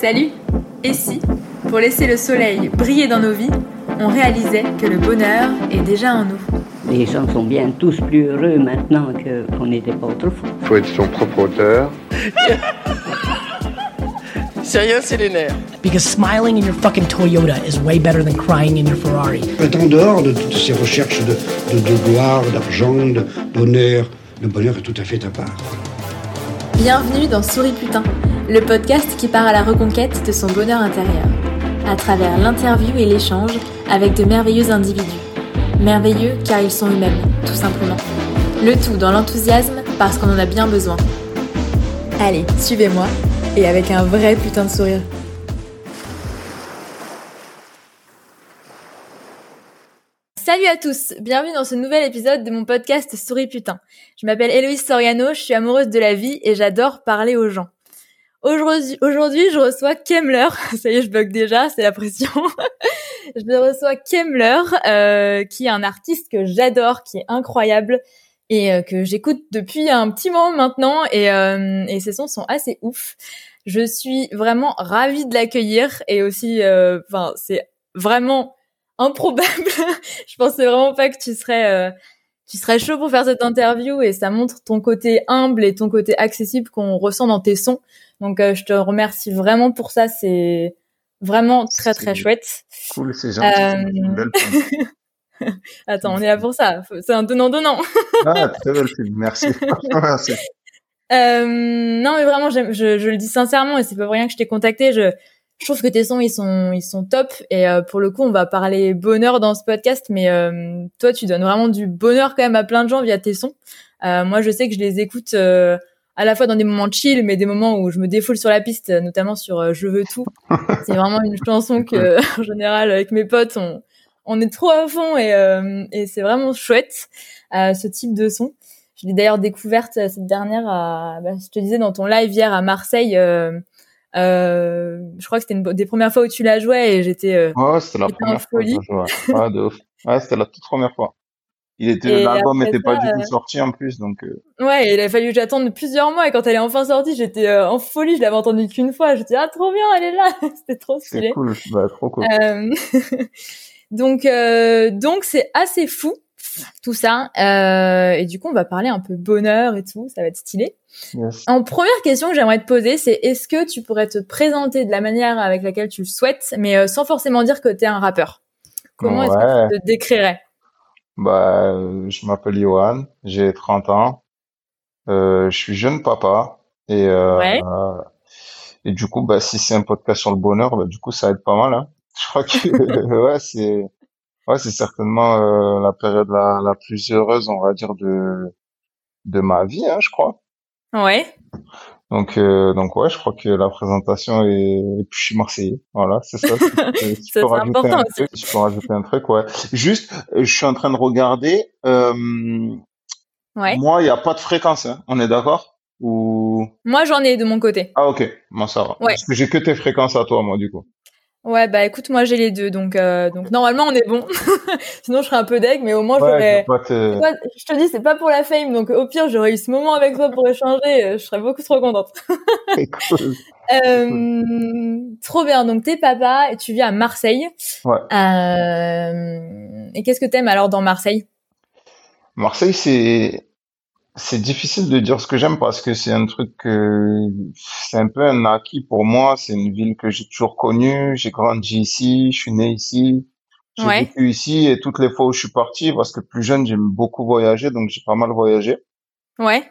Salut Et si, pour laisser le soleil briller dans nos vies, on réalisait que le bonheur est déjà en nous? Les gens sont bien tous plus heureux maintenant que- qu'on n'était pas autrefois. faut être son propre auteur. C'est rien, c'est les nerfs. Because smiling in your fucking Toyota is way better than crying in your Ferrari. est en dehors de toutes ces recherches de, de- de gloire, d'argent, de- d'honneur. Le bonheur est tout à fait à part. Bienvenue dans Souris Putain, le podcast qui part à la reconquête de son bonheur intérieur, à travers l'interview et l'échange avec de merveilleux individus. Merveilleux car ils sont eux-mêmes, tout simplement. Le tout dans l'enthousiasme parce qu'on en a bien besoin. Allez, suivez-moi, et avec un vrai putain de sourire. Salut à tous, bienvenue dans ce nouvel épisode de mon podcast Souris Putain. Je m'appelle Héloïse Soriano, je suis amoureuse de la vie et j'adore parler aux gens. Aujourd'hui, aujourd'hui, je reçois Kemler. Ça y est, je bug déjà, c'est la pression. je reçois Kemler, euh, qui est un artiste que j'adore, qui est incroyable et euh, que j'écoute depuis un petit moment maintenant. Et, euh, et ses sons sont assez ouf. Je suis vraiment ravie de l'accueillir et aussi, euh, enfin, c'est vraiment improbable. je pensais vraiment pas que tu serais euh, tu serais chaud pour faire cette interview et ça montre ton côté humble et ton côté accessible qu'on ressent dans tes sons. Donc euh, je te remercie vraiment pour ça, c'est vraiment très très chouette. Cool, c'est gentil. Euh, une belle. Attends, on est là pour ça, c'est un donnant donnant. Ah, très belle pub, merci. Euh, non mais vraiment, je, je le dis sincèrement et c'est pas pour rien que je t'ai contacté. Je, je trouve que tes sons ils sont ils sont top et euh, pour le coup on va parler bonheur dans ce podcast, mais euh, toi tu donnes vraiment du bonheur quand même à plein de gens via tes sons. Euh, moi je sais que je les écoute euh, à la fois dans des moments chill, mais des moments où je me défoule sur la piste, notamment sur euh, Je veux tout. C'est vraiment une chanson que en général avec mes potes on on est trop à fond et euh, et c'est vraiment chouette euh, ce type de son. Je l'ai d'ailleurs découverte cette dernière, à, bah, je te disais dans ton live hier à Marseille. Euh, je crois que c'était une des premières fois où tu la jouais et j'étais. euh, Ouais, c'était la première fois que folie. je jouais. Ouais, de ouf. Ouais, c'était la toute première fois. Il était, l'album n'était pas du tout euh, sorti en plus, donc, euh, Ouais, il a fallu que j'attende plusieurs mois et quand elle est enfin sortie, j'étais euh, en folie. Je l'avais entendue qu'une fois. J'étais ah trop bien, elle est là. c'était trop c'est stylé. cool. Bah, trop cool. Euh, donc euh, donc c'est assez fou tout ça. Euh, et du coup, on va parler un peu bonheur et tout. Ça va être stylé. Yes. En première question que j'aimerais te poser, c'est est-ce que tu pourrais te présenter de la manière avec laquelle tu le souhaites, mais euh, sans forcément dire que tu es un rappeur? Comment est-ce que tu te décrirais? Bah, euh, je m'appelle Johan, j'ai 30 ans, euh, je suis jeune papa, et, euh, Ouais. et du coup, bah, si c'est un podcast sur le bonheur, bah, du coup, ça aide pas mal, hein. Je crois que, ouais, c'est, ouais, c'est certainement, euh, la période la, la plus heureuse, on va dire, de, de ma vie, hein, je crois. Ouais. Donc, euh, donc ouais, je crois que la présentation est, et puis je suis Marseillais, voilà, c'est ça. Tu Ça, peux c'est rajouter important un aussi. truc, je peux rajouter un truc, ouais. Juste, euh, je suis en train de regarder, euh, Ouais. moi, il n'y a pas de fréquence, hein. On est d'accord? Ou, Moi, j'en ai de mon côté. ah, ok. Moi, ça va. Ouais. Parce que j'ai que tes fréquences à toi, moi, du coup. Ouais, bah écoute, moi j'ai les deux, donc euh, donc normalement on est bon. Sinon je serais un peu deg, mais au moins Ouais, je j'aurais. pas je te dis, c'est pas pour la fame, donc au pire j'aurais eu ce moment avec toi pour échanger, euh, je serais beaucoup trop contente. c'est cool. Euh, trop bien. Donc t'es papa et tu vis à Marseille. Ouais. Euh, et qu'est-ce que t'aimes alors dans Marseille? Marseille, c'est c'est difficile de dire ce que j'aime parce que c'est un truc que c'est un peu un acquis pour moi. C'est une ville que j'ai toujours connue. J'ai grandi ici, je suis né ici, j'ai Ouais. vécu ici et toutes les fois où je suis parti, parce que plus jeune, j'aime beaucoup voyager, donc j'ai pas mal voyagé. Ouais.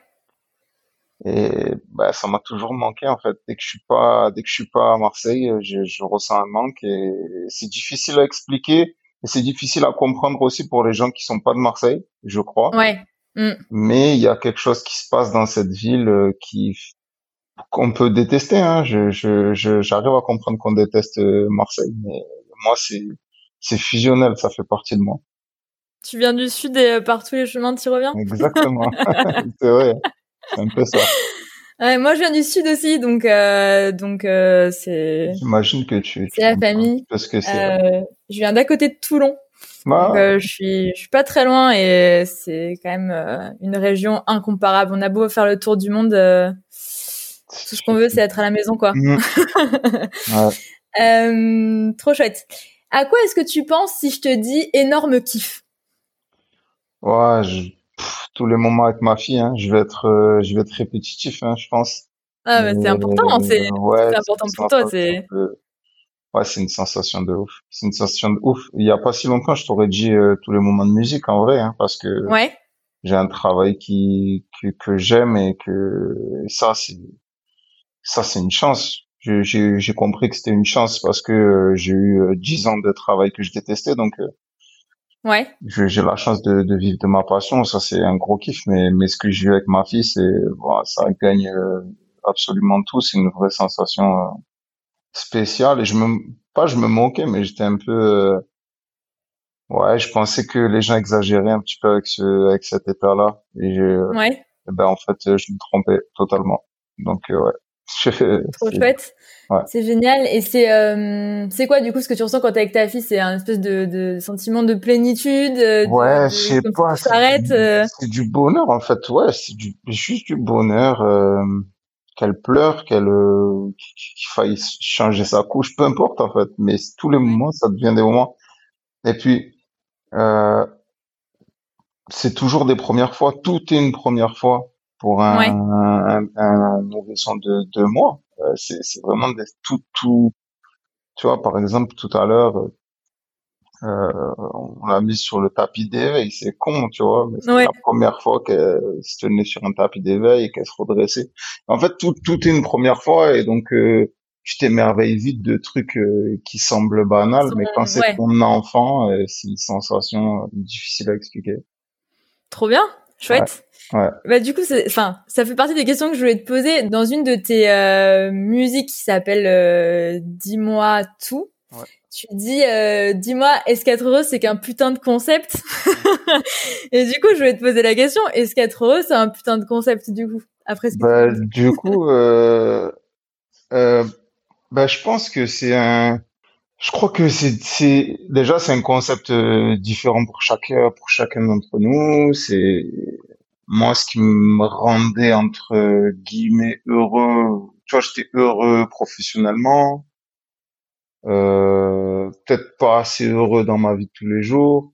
Et bah, ça m'a toujours manqué en fait. Dès que je suis pas, dès que je suis pas à Marseille, je, je ressens un manque et c'est difficile à expliquer et c'est difficile à comprendre aussi pour les gens qui sont pas de Marseille, je crois. Ouais. Mm. Mais il y a quelque chose qui se passe dans cette ville euh, qui qu'on peut détester. Hein. Je, je, je- j'arrive à comprendre qu'on déteste euh, Marseille, mais moi c'est c'est fusionnel, ça fait partie de moi. Tu viens du sud et euh, par tous les chemins tu reviens? Exactement. c'est vrai. C'est un peu ça. Ouais, moi je viens du sud aussi, donc euh, donc euh, c'est J'imagine que tu. tu C'est la famille. Parce que c'est. euh, je viens d'à côté de Toulon. Ah, Donc, euh, je suis je suis pas très loin et c'est quand même euh, une région incomparable. On a beau faire le tour du monde, euh, Tout ce qu'on veut, c'est être à la maison, quoi. Ouais. Euh, trop chouette. À quoi est-ce que tu penses si je te dis énorme kiff? Ouais, je- pff, tous les moments avec ma fille, hein, je vais être, je vais être répétitif, hein, je pense. Ah, bah, c'est important, c'est ouais, important pour toi, c'est. Ouais, c'est une sensation de ouf. C'est une sensation de ouf. Il y a pas si longtemps, je t'aurais dit euh, tous les moments de musique en vrai, hein, parce que Ouais, j'ai un travail qui que, que j'aime et que ça c'est ça c'est une chance. J'ai j'ai j'ai compris que c'était une chance parce que euh, j'ai eu euh, dix ans de travail que je détestais, donc euh, ouais, j'ai la chance de, de vivre de ma passion. Ça c'est un gros kiff. Mais mais ce que je vis avec ma fille, c'est voilà, ça gagne absolument tout. C'est une vraie sensation spéciale et je me pas je me moquais, mais j'étais un peu euh, Ouais, je pensais que les gens exagéraient un petit peu avec ce, avec cet état-là. Et j'ai, euh, ouais, eh ben, en fait, je me trompais totalement. Donc, euh, ouais. Je- trop chouette. ouais. C'est génial. Et c'est euh, c'est quoi du coup ce que tu ressens quand t'es avec ta fille? C'est un espèce de, de sentiment de plénitude, euh, de, Ouais, je sais pas. C'est s'arrête. du, c'est du bonheur, en fait. Ouais, c'est du, juste du bonheur, euh, qu'elle pleure, qu'elle, euh, qu'il faille changer sa couche, peu importe, en fait. Mais tous les moments, ça devient des moments. Et puis, euh, c'est toujours des premières fois. Tout est une première fois pour un, Ouais. un, de deux mois. Euh, c'est, c'est vraiment des, tout, tout. Tu vois, par exemple, tout à l'heure, euh, on l'a mise sur le tapis d'éveil. C'est con, tu vois, mais c'est Ouais. la première fois qu'elle se tenait sur un tapis d'éveil et qu'elle se redressait. En fait, tout, tout est une première fois et donc, euh, tu t'émerveilles vite de trucs euh, qui semblent banals, mais quand c'est Ouais. ton enfant, euh, c'est une sensation euh, difficile à expliquer. Trop bien, chouette. Ouais. Bah du coup, c'est- enfin, ça fait partie des questions que je voulais te poser dans une de tes euh, musiques qui s'appelle euh, Dis-moi tout. Ouais. Tu dis, euh, dis-moi, est-ce qu'être heureux c'est qu'un putain de concept Et du coup, je voulais te poser la question, est-ce qu'être heureux c'est un putain de concept du coup Après ce Bah, du coup, euh, euh, bah, je pense que c'est un, je crois que c'est, c'est, déjà, c'est un concept euh, différent pour chacun, pour chacun d'entre nous. C'est, moi, ce qui me rendait, entre guillemets, heureux, tu vois, j'étais heureux professionnellement, euh, peut-être pas assez heureux dans ma vie de tous les jours.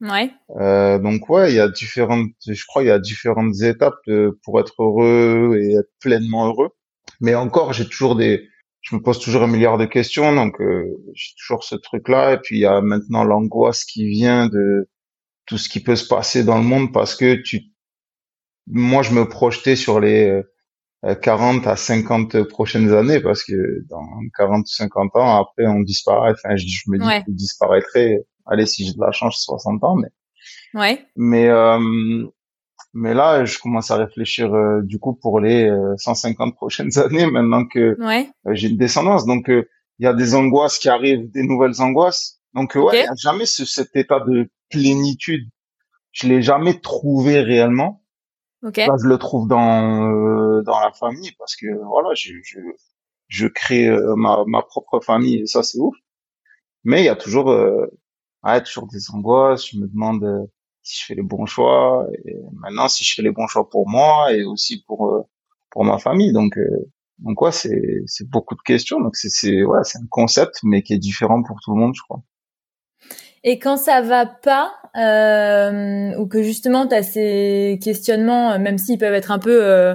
Ouais, Euh, donc ouais, il y a différentes, je crois, il y a différentes étapes de- pour être heureux et être pleinement heureux. Mais encore, j'ai toujours des, je me pose toujours un milliard de questions, donc euh, j'ai toujours ce truc-là. Et puis il y a maintenant l'angoisse qui vient de tout ce qui peut se passer dans le monde parce que tu, moi, je me projetais sur les euh, 40 à 50 prochaines années parce que dans 40 ou 50 ans, après, on disparaît. Enfin, je, je me dis Ouais. que je disparaîtrai. Allez, si j'ai de la chance, 60 ans, mais ouais, mais euh, mais là, je commence à réfléchir euh, du coup pour les euh, 150 prochaines années maintenant que ouais, euh, j'ai une descendance. Donc euh, il y a des angoisses qui arrivent, des nouvelles angoisses. Donc euh, ouais, y a jamais ce, cet état de plénitude. Je l'ai jamais trouvé réellement. Ok, Là, je le trouve dans euh, dans la famille parce que voilà, je je, je crée euh, ma ma propre famille et ça c'est ouf. Mais il y a toujours euh, ouais, toujours des angoisses. Je me demande euh, si je fais les bons choix et maintenant si je fais les bons choix pour moi et aussi pour euh, pour ma famille. Donc donc ouais, c'est c'est beaucoup de questions. Donc c'est c'est ouais, c'est un concept mais qui est différent pour tout le monde, je crois. Et quand ça va pas, euh, ou que justement tu as ces questionnements, euh, même s'ils peuvent être un peu euh,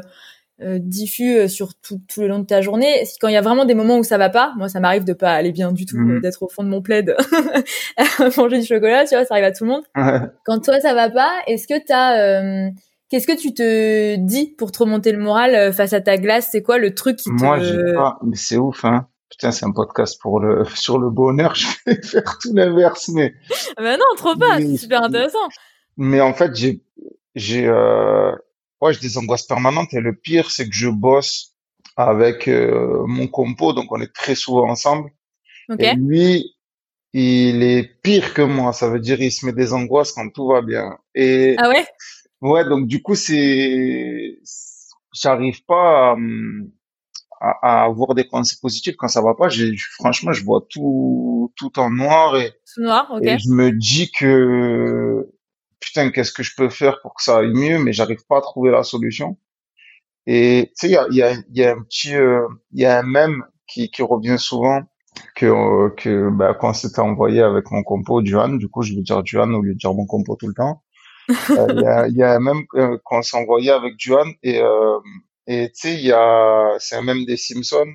euh, diffus euh, sur tout, tout le long de ta journée, quand il y a vraiment des moments où ça va pas, moi ça m'arrive de pas aller bien du tout, Mhm. d'être au fond de mon plaid à manger du chocolat, tu vois, ça arrive à tout le monde. Ouais. Quand toi ça va pas, est-ce que t'as, euh, qu'est-ce que tu te dis pour te remonter le moral face à ta glace? C'est quoi le truc qui te Moi, j'ai pas, mais c'est ouf, hein. Putain, c'est un podcast pour le, sur le bonheur. Je vais faire tout l'inverse, mais, Bah non, trop pas, c'est super intéressant. mais en fait, j'ai, j'ai, euh, ouais, j'ai des angoisses permanentes et le pire, c'est que je bosse avec, euh, mon compo, donc on est très souvent ensemble. Ok. Et lui, il est pire que moi. Ça veut dire, il se met des angoisses quand tout va bien. Et, Ah ouais? Ouais, donc du coup, c'est, j'arrive pas à, hum, à, à avoir des pensées positives quand ça va pas. J'ai, franchement, je vois tout, tout en noir et, Tout noir, ok. et je me dis que, putain, qu'est-ce que je peux faire pour que ça aille mieux, mais j'arrive pas à trouver la solution. Et tu sais, il y a, y, a, y a un petit, euh, il y a un mème qui, qui revient souvent que, euh, que bah, quand c'était envoyé avec mon compo Duan, du coup, je vais dire Duan au lieu de dire mon compo tout le temps. Euh, Il y, a, y a un même euh, qu'on s'est envoyé avec Duan et et tu sais, il y a, c'est un même des Simpsons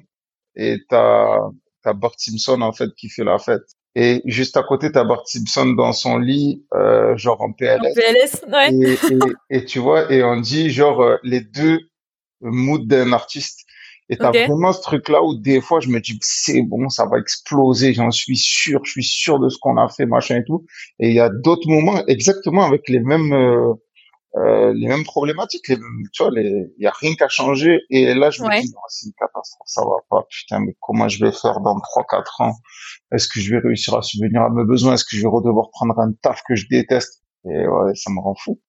et t'as t'as Bart Simpson en fait qui fait la fête. Et juste à côté, t'as Bart Simpson dans son lit, euh, genre en En PLS. PLS, ouais. Et, et, et tu vois, et on dit genre euh, les deux moods d'un artiste. Et t'as Ok. vraiment ce truc-là où des fois je me dis c'est bon, ça va exploser, j'en suis sûr, je suis sûr de ce qu'on a fait, machin et tout. Et il y a d'autres moments exactement avec les mêmes euh, euh, les mêmes problématiques, les mêmes, tu vois, il y a rien qu'à changer. Et là je me Ouais. dis c'est une catastrophe, ça va pas, putain, mais comment je vais faire dans trois quatre ans? Est-ce que je vais réussir à subvenir à mes besoins? Est-ce que je vais redevoir prendre un taf que je déteste? Et ouais, ça me rend fou.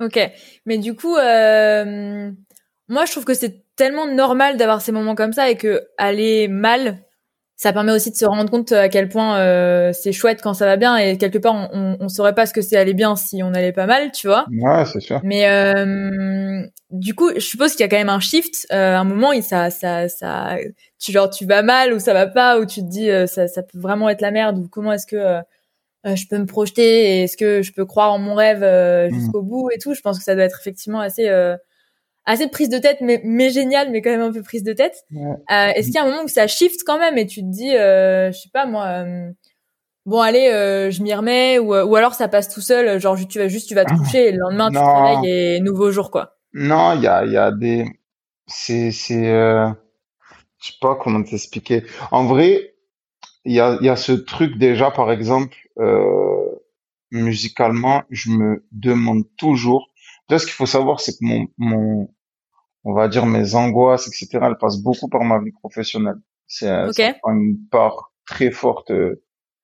Ok. Mais du coup, euh, moi, je trouve que c'est tellement normal d'avoir ces moments comme ça et que aller mal, ça permet aussi de se rendre compte à quel point euh, c'est chouette quand ça va bien et quelque part, on, on, on saurait pas ce que c'est aller bien si on allait pas mal, tu vois. Ouais, c'est sûr. Mais euh, du coup, je suppose qu'il y a quand même un shift. Euh, un moment, ça, ça, ça, tu genre tu vas mal ou ça va pas ou tu te dis euh, ça, ça peut vraiment être la merde ou comment est-ce que euh, euh, je peux me projeter et est-ce que je peux croire en mon rêve euh, Mhm. jusqu'au bout et tout. Je pense que ça doit être effectivement assez euh, assez prise de tête, mais, mais génial, mais quand même un peu prise de tête. Ouais. Euh, est-ce qu'il y a un moment où ça shift quand même et tu te dis, euh, je sais pas moi. euh, Bon allez, euh, je m'y remets ou, ou alors ça passe tout seul, genre tu vas juste tu vas te coucher et le lendemain tu te réveilles et nouveau jour quoi. Non, il y a, il y a des, c'est, c'est, euh, je sais pas comment t'expliquer. En vrai, il y a, il y a ce truc déjà, par exemple, euh, musicalement, je me demande toujours. Déjà, ce qu'il faut savoir, c'est que mon, mon, on va dire mes angoisses, etc., elles passent beaucoup par ma vie professionnelle. C'est, euh, Ok. ça prend une part très forte euh,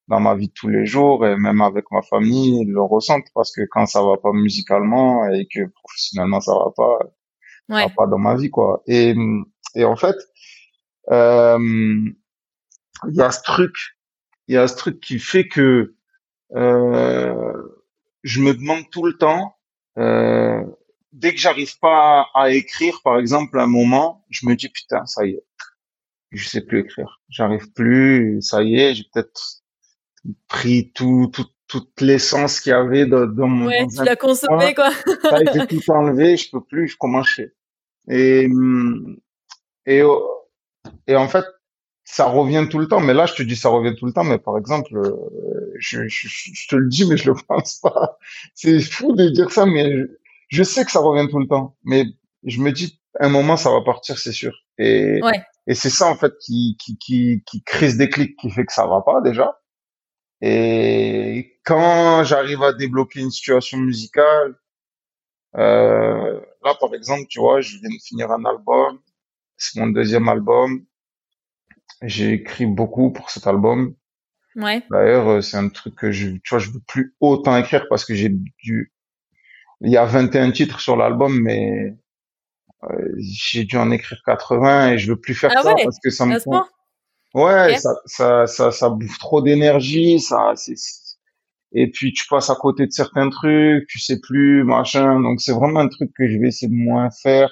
dans ma vie de tous les jours et même avec ma famille, ils le ressentent parce que quand ça va pas musicalement et que professionnellement ça va pas, ça va pas dans ma vie, quoi. Et, et en fait, euh, il y a ce truc, il y a ce truc qui fait que euh, je me demande tout le temps, euh, dès que j'arrive pas à, à écrire, par exemple, un moment, je me dis putain, ça y est, je sais plus écrire, j'arrive plus, ça y est, j'ai peut-être pris tout, tout, toute l'essence qu'il y avait dans, dans mon Ouais, dans tu l'as consommé quoi. ça, j'ai tout enlevé, je peux plus, je commence. Et, et, et en fait, ça revient tout le temps. Mais là, je te dis, ça revient tout le temps. Mais par exemple, euh, je, je, je je te le dis, mais je le pense pas. C'est fou de dire ça, mais je, je sais que ça revient tout le temps. Mais je me dis, un moment, ça va partir, c'est sûr. Et, Ouais. et c'est ça, en fait, qui, qui, qui, qui crée ce déclic, qui fait que ça va pas, déjà. Et quand j'arrive à débloquer une situation musicale, euh, là, par exemple, tu vois, je viens de finir un album. C'est mon deuxième album. J'ai écrit beaucoup pour cet album. Ouais. D'ailleurs, euh, c'est un truc que je, tu vois, je veux plus autant écrire parce que j'ai dû, il y a 21 titres sur l'album, mais euh, j'ai dû en écrire 80 et je veux plus faire Ah ça ouais, parce que ça me prend, ouais, ça, ça, ça, ça bouffe trop d'énergie, ça, c'est- et puis tu passes à côté de certains trucs, tu sais plus, machin. Donc c'est vraiment un truc que je vais essayer de moins faire,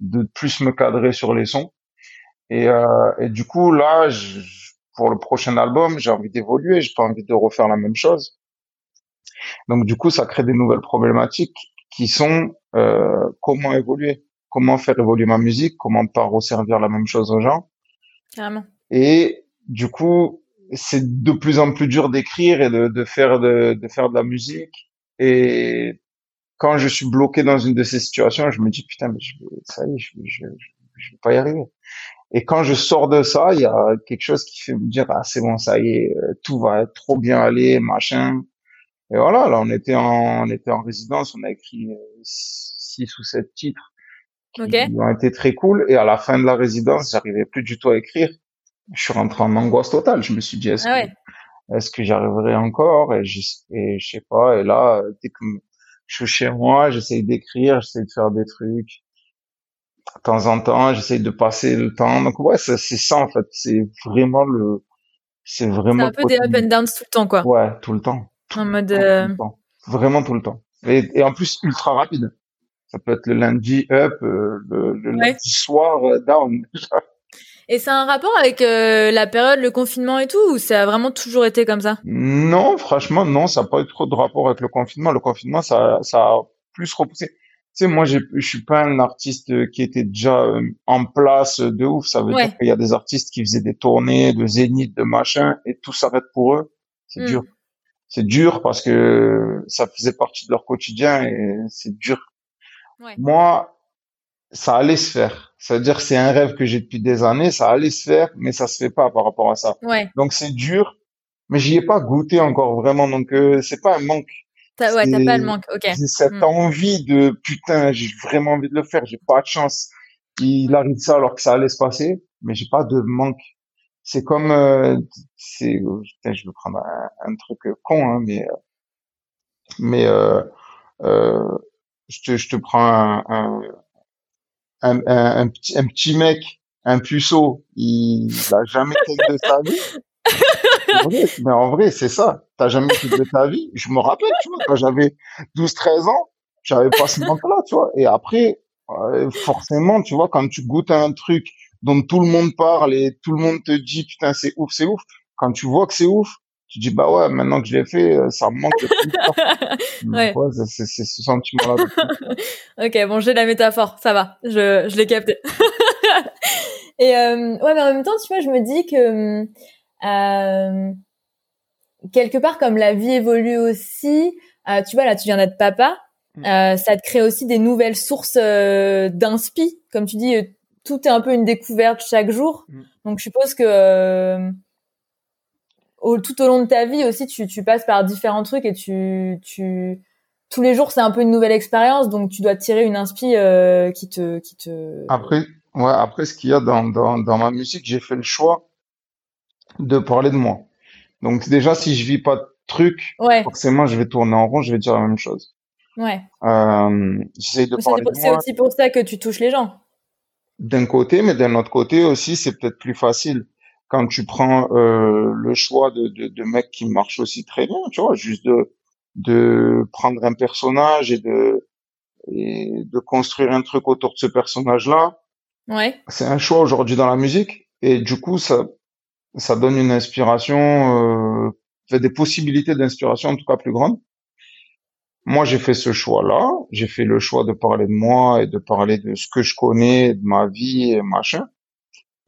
de plus me cadrer sur les sons. Et, euh, et du coup, là, je- pour le prochain album, j'ai envie d'évoluer, j'ai pas envie de refaire la même chose. Donc du coup, ça crée des nouvelles problématiques qui sont euh, comment évoluer, comment faire évoluer ma musique, comment pas resservir la même chose aux gens. Carrément. Et du coup, c'est de plus en plus dur d'écrire et de, de faire de, de faire de la musique. Et quand je suis bloqué dans une de ces situations, je me dis putain, mais je, ça y est, je, je, je, je vais pas y arriver. Et quand je sors de ça, il y a quelque chose qui fait me dire ah c'est bon, ça y est, euh, tout va trop bien aller, machin. Et voilà, là on était en on était en résidence, on a écrit euh, six ou sept titres qui Ok. ont été très cool. Et à la fin de la résidence, j'arrivais plus du tout à écrire. Je suis rentré en angoisse totale. Je me suis dit est-ce Ah que est-ce que j'y arriverai encore? Et, je et je sais pas et là dès que je suis chez moi j'essaye d'écrire j'essaye de faire des trucs de temps en temps j'essaye de passer le temps donc ouais c'est c'est ça en fait c'est vraiment le c'est C'est vraiment un peu des up and downs tout le temps quoi. ouais tout le temps En mode. tout euh, le temps vraiment tout le temps et, et en plus ultra rapide Ça peut être le lundi up, euh, le, le lundi soir euh, down. Et c'est un rapport avec euh, la période, le confinement et tout, ou ça a vraiment toujours été comme ça? Non, franchement, non, ça n'a pas eu trop de rapport avec le confinement. Le confinement, ça, ça a plus repoussé. Tu sais, moi, je suis pas un artiste qui était déjà en place de ouf. Ça veut dire qu'il y a des artistes qui faisaient des tournées de zénith, de machin, et tout s'arrête pour eux. C'est hmm. dur. C'est dur parce que ça faisait partie de leur quotidien et c'est dur. Ouais. Moi, ça allait se faire. Ça veut dire que c'est un rêve que j'ai depuis des années, ça allait se faire, mais ça se fait pas par rapport à ça. Ouais. Donc c'est dur, mais j'y ai pas goûté encore vraiment, donc euh, c'est pas un manque. T'as, ouais, t'as pas le manque, ok. J'ai cette hmm. envie de putain, j'ai vraiment envie de le faire, j'ai pas de chance. Il arrive ça alors que ça allait se passer, mais j'ai pas de manque c'est comme euh, c'est je vais prendre un, truc con hein, mais mais euh, euh, je te je te prends un un, un, un, petit un petit mec un puceau il a jamais fait de sa vie mais en vrai c'est ça t'as jamais fait de ta vie je me rappelle tu vois quand j'avais 12 13 ans j'avais pas ce manque là tu vois et après forcément tu vois quand tu goûtes un truc dont tout le monde parle et tout le monde te dit putain c'est ouf, c'est ouf. Quand tu vois que c'est ouf, tu dis bah ouais, maintenant que je l'ai fait, euh, ça me manque. ouais. ouais c'est ce sentiment-là. ok, bon, j'ai la métaphore, ça va, je, je l'ai capté. et euh, ouais, mais en même temps, tu vois, je me dis que euh, quelque part, comme la vie évolue aussi, euh, tu vois, là, tu viens d'être papa, mm. euh, ça te crée aussi des nouvelles sources euh, d'inspi, comme tu dis tout est un peu une découverte chaque jour. Mm. Donc je suppose que euh, tout au long de ta vie aussi, tu, tu passes par différents trucs et tu, tu tous les jours c'est un peu une nouvelle expérience. Donc tu dois tirer une inspi euh, qui te qui te. Après ouais après ce qu'il y a dans dans dans ma musique, j'ai fait le choix de parler de moi. Donc déjà si je vis pas de trucs, forcément je vais tourner en rond, je vais dire la même chose. Ouais. Euh, j'essaie de parler de moi. C'est aussi pour ça que tu touches les gens d'un côté, mais d'un autre côté aussi, c'est peut-être plus facile quand tu prends euh, le choix de, de, de mecs qui marchent aussi très bien, tu vois, juste de de prendre un personnage et de et de construire un truc autour de ce personnage-là. Ouais. C'est un choix aujourd'hui dans la musique et du coup ça ça donne une inspiration, euh, fait des possibilités d'inspiration en tout cas plus grandes. Moi, j'ai fait ce choix-là. J'ai fait le choix de parler de moi et de parler de ce que je connais, de ma vie et machin.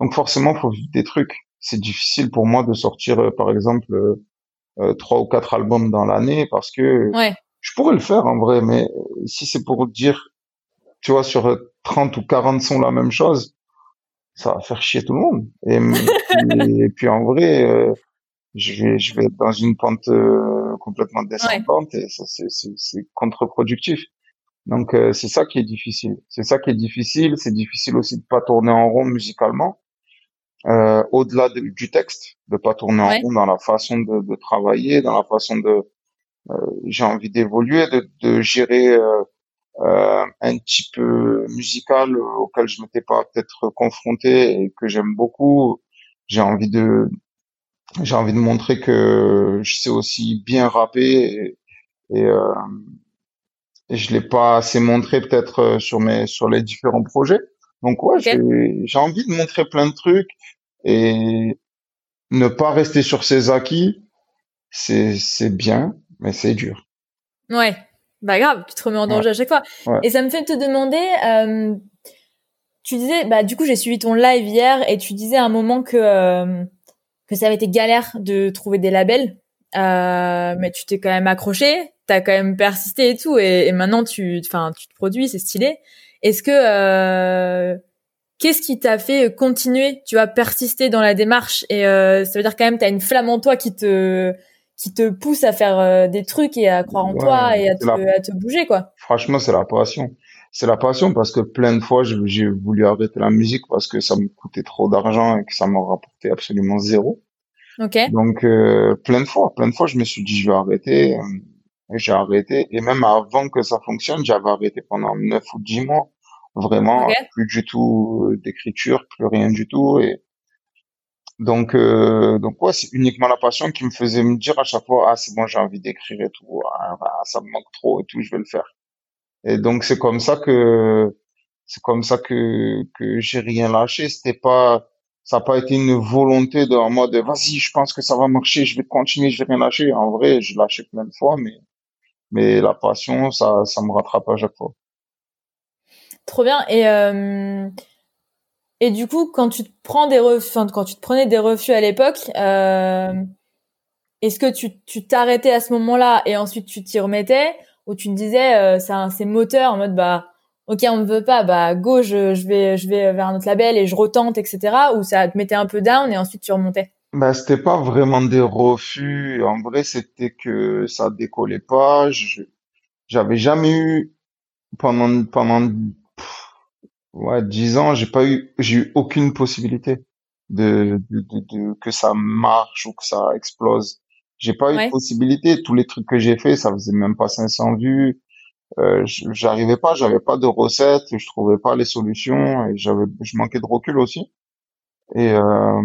Donc forcément, faut vivre des trucs. C'est difficile pour moi de sortir, euh, par exemple, euh, euh, trois ou quatre albums dans l'année parce que je pourrais le faire en vrai, mais si c'est pour dire, tu vois, sur 30 ou 40 sons la même chose, ça va faire chier tout le monde. Et, et puis en vrai, je vais, je vais être dans une pente euh, complètement descendante et ça c'est, c'est, contre-productif. Donc euh, c'est ça qui est difficile. C'est ça qui est difficile. C'est difficile aussi de pas tourner en rond musicalement. Euh, au-delà du texte, de pas tourner en rond dans la façon de, de travailler, dans la façon de euh, j'ai envie d'évoluer, de, de gérer un type musical auquel je m'étais pas peut-être confronté et que j'aime beaucoup. J'ai envie de j'ai envie de montrer que je sais aussi bien rapper et, et, euh, je l'ai pas assez montré peut-être euh, sur mes sur les différents projets. Donc ouais, j'ai envie de montrer plein de trucs et ne pas rester sur ses acquis, c'est c'est bien, mais c'est dur. Ouais, bah grave, tu te remets en danger à chaque fois. Et ça me fait te demander, euh, tu disais, bah du coup j'ai suivi ton live hier et tu disais à un moment que euh, que ça avait été galère de trouver des labels, euh, mais tu t'es quand même accroché, t'as quand même persisté et tout, et, maintenant tu, enfin, tu te produis, c'est stylé. Est-ce que euh, qu'est-ce qui t'a fait continuer, tu vas persister dans la démarche? Et euh, ça veut dire quand même t'as une flamme en toi qui te qui te pousse à faire euh, des trucs et à croire en toi et à te, à te bouger quoi. Franchement, c'est la passion c'est la passion parce que plein de fois j'ai voulu arrêter la musique parce que ça me coûtait trop d'argent et que ça m'en rapportait absolument zéro. Ok. Donc euh, plein de fois, plein de fois je me suis dit je vais arrêter euh, et j'ai arrêté et même avant que ça fonctionne j'avais arrêté pendant neuf ou dix mois vraiment plus du tout euh, d'écriture plus rien du tout et donc donc ouais c'est uniquement la passion qui me faisait me dire à chaque fois ah c'est bon j'ai envie d'écrire et tout ah, ça me manque trop et tout je vais le faire Et donc c'est comme ça que c'est comme ça que que j'ai rien lâché. C'était pas ça n'a pas été une volonté de en mode vas-y, je pense que ça va marcher, je vais continuer, je vais rien lâcher. En vrai, je lâchais plein de fois, mais mais la passion, ça ça me rattrape à chaque fois. Trop bien. Et euh, et du coup, quand tu te prends des refus, quand tu te prenais des refus à l'époque, euh, est-ce que tu t'arrêtais à ce moment-là et ensuite tu t'y remettais? Ou tu te disais euh, c'est moteur en mode bah ok on ne veut pas bah go je, je vais je vais vers un autre label et je retente etc ou ça te mettait un peu down et ensuite tu remontais? Bah c'était pas vraiment des refus. En vrai c'était que ça décollait pas. J'avais jamais eu pendant pendant ouais dix ans j'ai pas eu j'ai eu aucune possibilité de, de, de, que ça marche ou que ça explose. J'ai pas eu de possibilité. Tous les trucs que j'ai fait ça faisait même pas 500 vues. Euh, j'arrivais pas, j'avais pas de recettes, je trouvais pas les solutions et j'avais, je manquais de recul aussi. Et euh,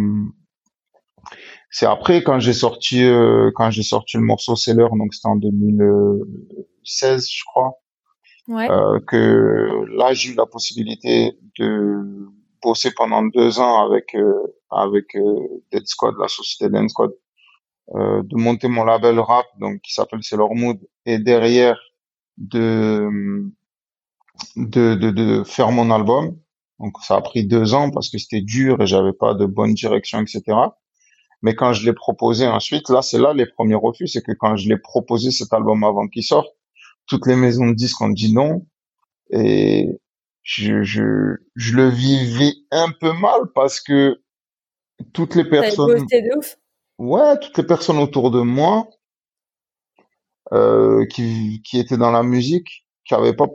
c'est après quand j'ai sorti, euh, quand j'ai sorti le morceau Seller, donc c'était en 2016, je crois, euh, que là j'ai eu la possibilité de bosser pendant deux ans avec euh, avec Dead Squad, la société Dead Squad, de monter mon label rap, donc qui s'appelle Sailor Mood, et derrière de, de, de, de faire mon album. Donc ça a pris deux ans parce que c'était dur et j'avais pas de bonne direction, etc. Mais quand je l'ai proposé ensuite, là c'est là les premiers refus, c'est que quand je l'ai proposé cet album avant qu'il sorte, toutes les maisons de disques ont dit non. Et je, je, je le vivais un peu mal parce que toutes les personnes, ouais, toutes les personnes autour de moi euh, qui, qui étaient dans la musique, qui avaient pas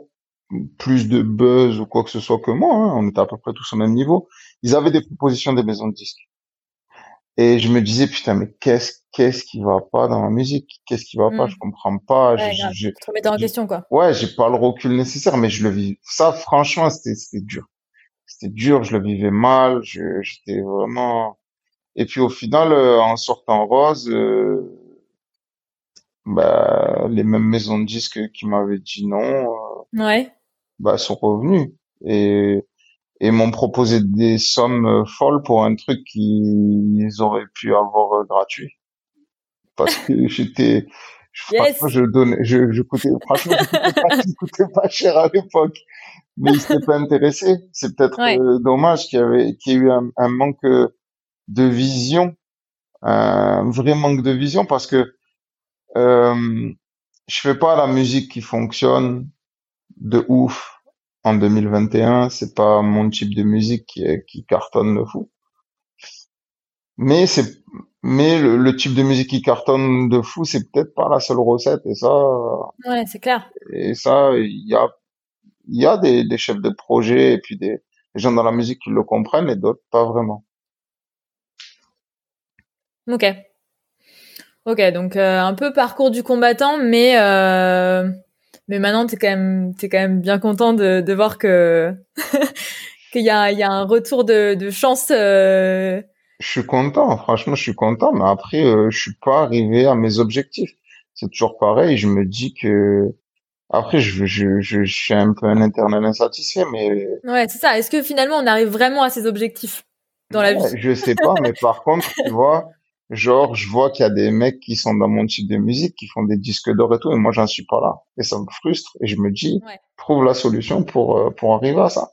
plus de buzz ou quoi que ce soit que moi, hein, on était à peu près tous au même niveau, ils avaient des propositions des maisons de disques. Et je me disais putain mais qu'est-ce qu'est-ce qui va pas dans la musique? Qu'est-ce qui va pas? Hmm. Je comprends pas. Ouais, je, je, en question quoi. Ouais, j'ai pas le recul nécessaire, mais je le vis. Ça franchement c'était c'était dur. C'était dur, je le vivais mal. J'étais vraiment. Et puis au final, euh, en sortant rose, euh, bah, les mêmes maisons de disques qui m'avaient dit non, euh, ouais. bah, sont revenus et, et m'ont proposé des sommes euh, folles pour un truc qu'ils auraient pu avoir euh, gratuit. Parce que j'étais, franchement, je donnais, je, je coûtais, franchement, je coûtais pas, cher à l'époque. Mais ils s'étaient pas intéressés. C'est peut-être dommage qu'il y avait, qu'il y ait eu un, un manque de vision, un vrai manque de vision parce que euh, je fais pas la musique qui fonctionne de ouf en 2021. C'est pas mon type de musique qui, qui cartonne le fou. Mais c'est, mais le, type de musique qui cartonne de fou, c'est peut-être pas la seule recette. Et ça. Ouais, c'est clair. Et ça, il y a, il y a des, des chefs de projet et puis des, des gens dans la musique qui le comprennent et d'autres pas vraiment. Ok. Ok, donc euh, un peu parcours du combattant, mais euh, mais maintenant t'es quand même t'es quand même bien content de, de voir que qu'il y a il y a un retour de, de chance. Euh... Je suis content, franchement, je suis content, mais après euh, je suis pas arrivé à mes objectifs. C'est toujours pareil. Je me dis que après je je je, je suis un peu un interne insatisfait, mais ouais, c'est ça. Est-ce que finalement on arrive vraiment à ses objectifs dans la vie? Je sais pas, mais par contre, tu vois. Genre, je vois qu'il y a des mecs qui sont dans mon type de musique, qui font des disques d'or et tout, et moi, j'en suis pas là. Et ça me frustre. Et je me dis, trouve la solution pour, euh, pour arriver à ça.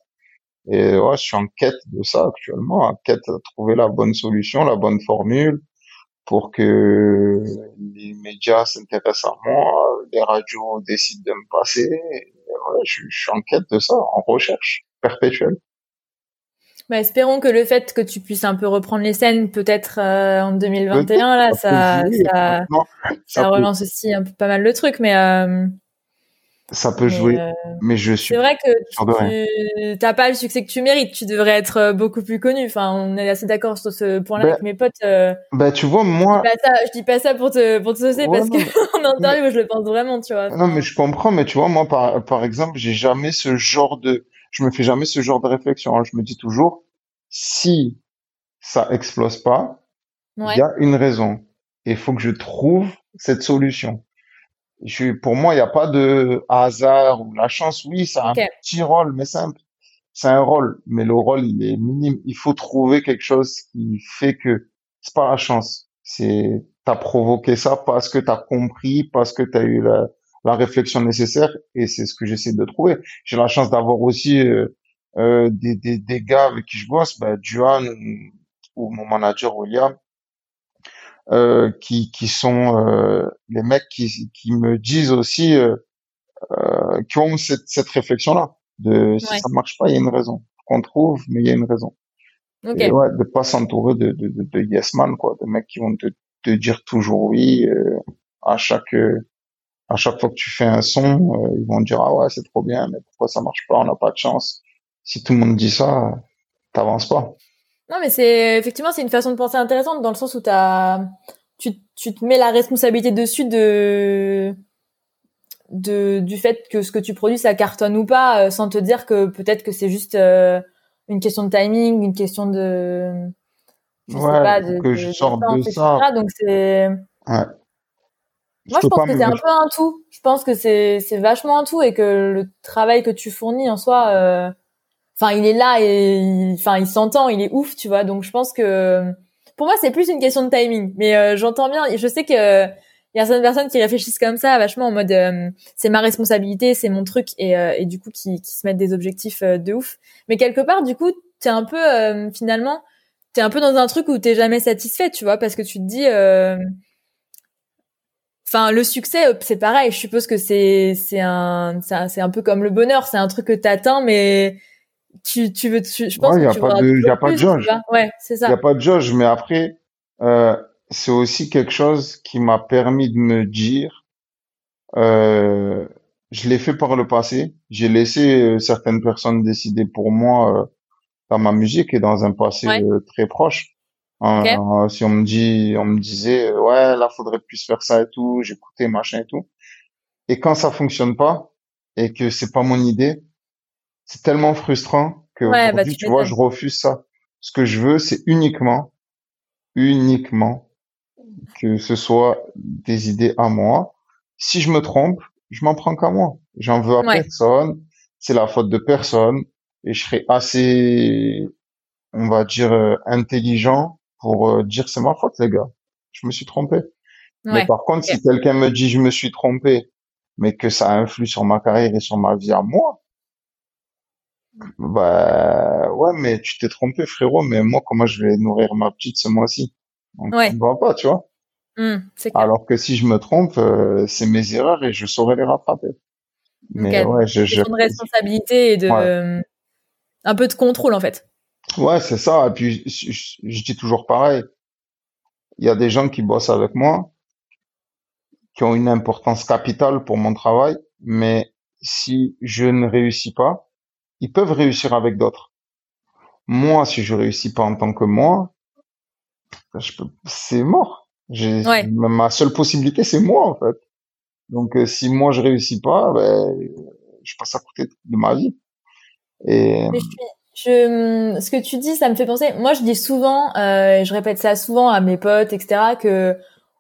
Et ouais, je suis en quête de ça actuellement, en quête de trouver la bonne solution, la bonne formule pour que les médias s'intéressent à moi, les radios décident de me passer. ouais, je, je suis en quête de ça, en recherche perpétuelle. Bah, espérons que le fait que tu puisses un peu reprendre les scènes, peut-être euh, en 2021, là, ça, ça, ça, relance aussi un peu pas mal le truc, mais euh, ça peut jouer. Euh, mais je suis. C'est vrai que tu t'as pas le succès que tu mérites. Tu devrais être euh, beaucoup plus connu. Enfin, on est assez d'accord sur ce point-là bah, avec mes potes. Euh, bah, tu vois, moi. Je dis pas ça, je dis pas ça pour te pour te saucer parce que en interview, je le pense vraiment, tu vois. Non, mais je comprends. Mais tu vois, moi, par par exemple, j'ai jamais ce genre de je me fais jamais ce genre de réflexion. Hein. Je me dis toujours, si ça explose pas, il y a une raison. Et il faut que je trouve cette solution. Je, pour moi, il n'y a pas de hasard ou la chance. Oui, ça a Ok. un petit rôle, mais c'est un, c'est un rôle. Mais le rôle, il est minime. Il faut trouver quelque chose qui fait que c'est pas la chance. C'est, t'as provoqué ça parce que t'as compris, parce que t'as eu la, la réflexion nécessaire et c'est ce que j'essaie de trouver. J'ai la chance d'avoir aussi, euh, euh, des, des, des gars avec qui je bosse, ben, Duan ou mon manager William, euh, qui, qui sont euh, les mecs qui, qui me disent aussi, euh, euh, qui ont cette, cette réflexion-là, de si Ouais. ça marche pas, il y a une raison qu'on trouve, mais il y a une raison. Ok. Et ouais, de pas s'entourer de, de, de, de yes man, quoi, de mecs qui vont te, te dire toujours oui euh, à chaque euh, à chaque fois que tu fais un son, euh, ils vont dire ah ouais c'est trop bien, mais pourquoi ça marche pas, on n'a pas de chance. Si tout le monde dit ça, t'avances pas. Non, mais c'est effectivement c'est une façon de penser intéressante dans le sens où t'as tu tu te mets la responsabilité dessus de de du fait que ce que tu produis ça cartonne ou pas, euh, sans te dire que peut-être que c'est juste euh, une question de timing, une question de je sais Ouais, pas de, que de- je sorte de etc. ça. Donc c'est Ouais. Moi je pense que c'est un peu un tout. Je pense que c'est c'est vachement un tout et que le travail que tu fournis en soi euh, enfin il est là et il- enfin il s'entend, il est ouf, tu vois. Donc je pense que pour moi c'est plus une question de timing. Mais euh, j'entends bien, je sais que il y a certaines personnes qui réfléchissent comme ça, vachement en mode euh, c'est ma responsabilité, c'est mon truc et, euh, et du coup qui, qui se mettent des objectifs euh, de ouf. Mais quelque part du coup t'es un peu euh, finalement t'es un peu dans un truc où t'es jamais satisfait, tu vois, parce que tu te dis euh, Enfin, le succès, euh, c'est pareil. Je suppose que c'est c'est un c'est un, peu comme le bonheur. C'est un truc que t'atteins, mais tu tu veux. Tu, je pense Ouais, y que a tu pas de- y a pas de jauge. Ouais, c'est Il n'y a ça. pas de jauge, mais après, euh, c'est aussi quelque chose qui m'a permis de me dire, euh, je l'ai fait par le passé, j'ai laissé certaines personnes décider pour moi euh, dans ma musique et dans un passé Ouais. très proche. Euh, si on me dit, on me disait, euh, ouais, là, faudrait plus faire ça et tout, j'écoutais machin et tout. Et quand ça fonctionne pas et que c'est pas mon idée, c'est tellement frustrant que Ouais, bah, tu tu vois, je refuse ça. Ce que je veux, c'est uniquement, uniquement que ce soit des idées à moi. Si je me trompe, je m'en prends qu'à moi. J'en veux à Ouais. personne. C'est la faute de personne. Et je serai assez, on va dire, euh, intelligent pour euh, dire c'est ma faute, les gars. Je me suis trompé. Mais par contre, si quelqu'un me dit je me suis trompé, mais que ça influe sur ma carrière et sur ma vie à moi, bah ouais, mais tu t'es trompé, frérot. Mais moi, comment je vais nourrir ma petite ce mois-ci? Donc, Ouais. va pas, tu vois. Clair. Alors que si je me trompe, euh, c'est mes erreurs et je saurais les rattraper. Mais ouais, je, je, de responsabilité et de Ouais. un peu de contrôle en fait. Ouais, c'est ça. Et puis, je, je- je dis toujours pareil. Il y a des gens qui bossent avec moi, qui ont une importance capitale pour mon travail, mais si je ne réussis pas, ils peuvent réussir avec d'autres. Moi, si je réussis pas en tant que moi, je peux, c'est mort. J'ai, Ouais. ma seule possibilité, c'est moi, en fait. Donc, euh, si moi je réussis pas, ben, je passe à côté de ma vie. Et, Mais je suis, je, ce que tu dis, ça me fait penser. Moi, je dis souvent, euh, je répète ça souvent à mes potes, etc., que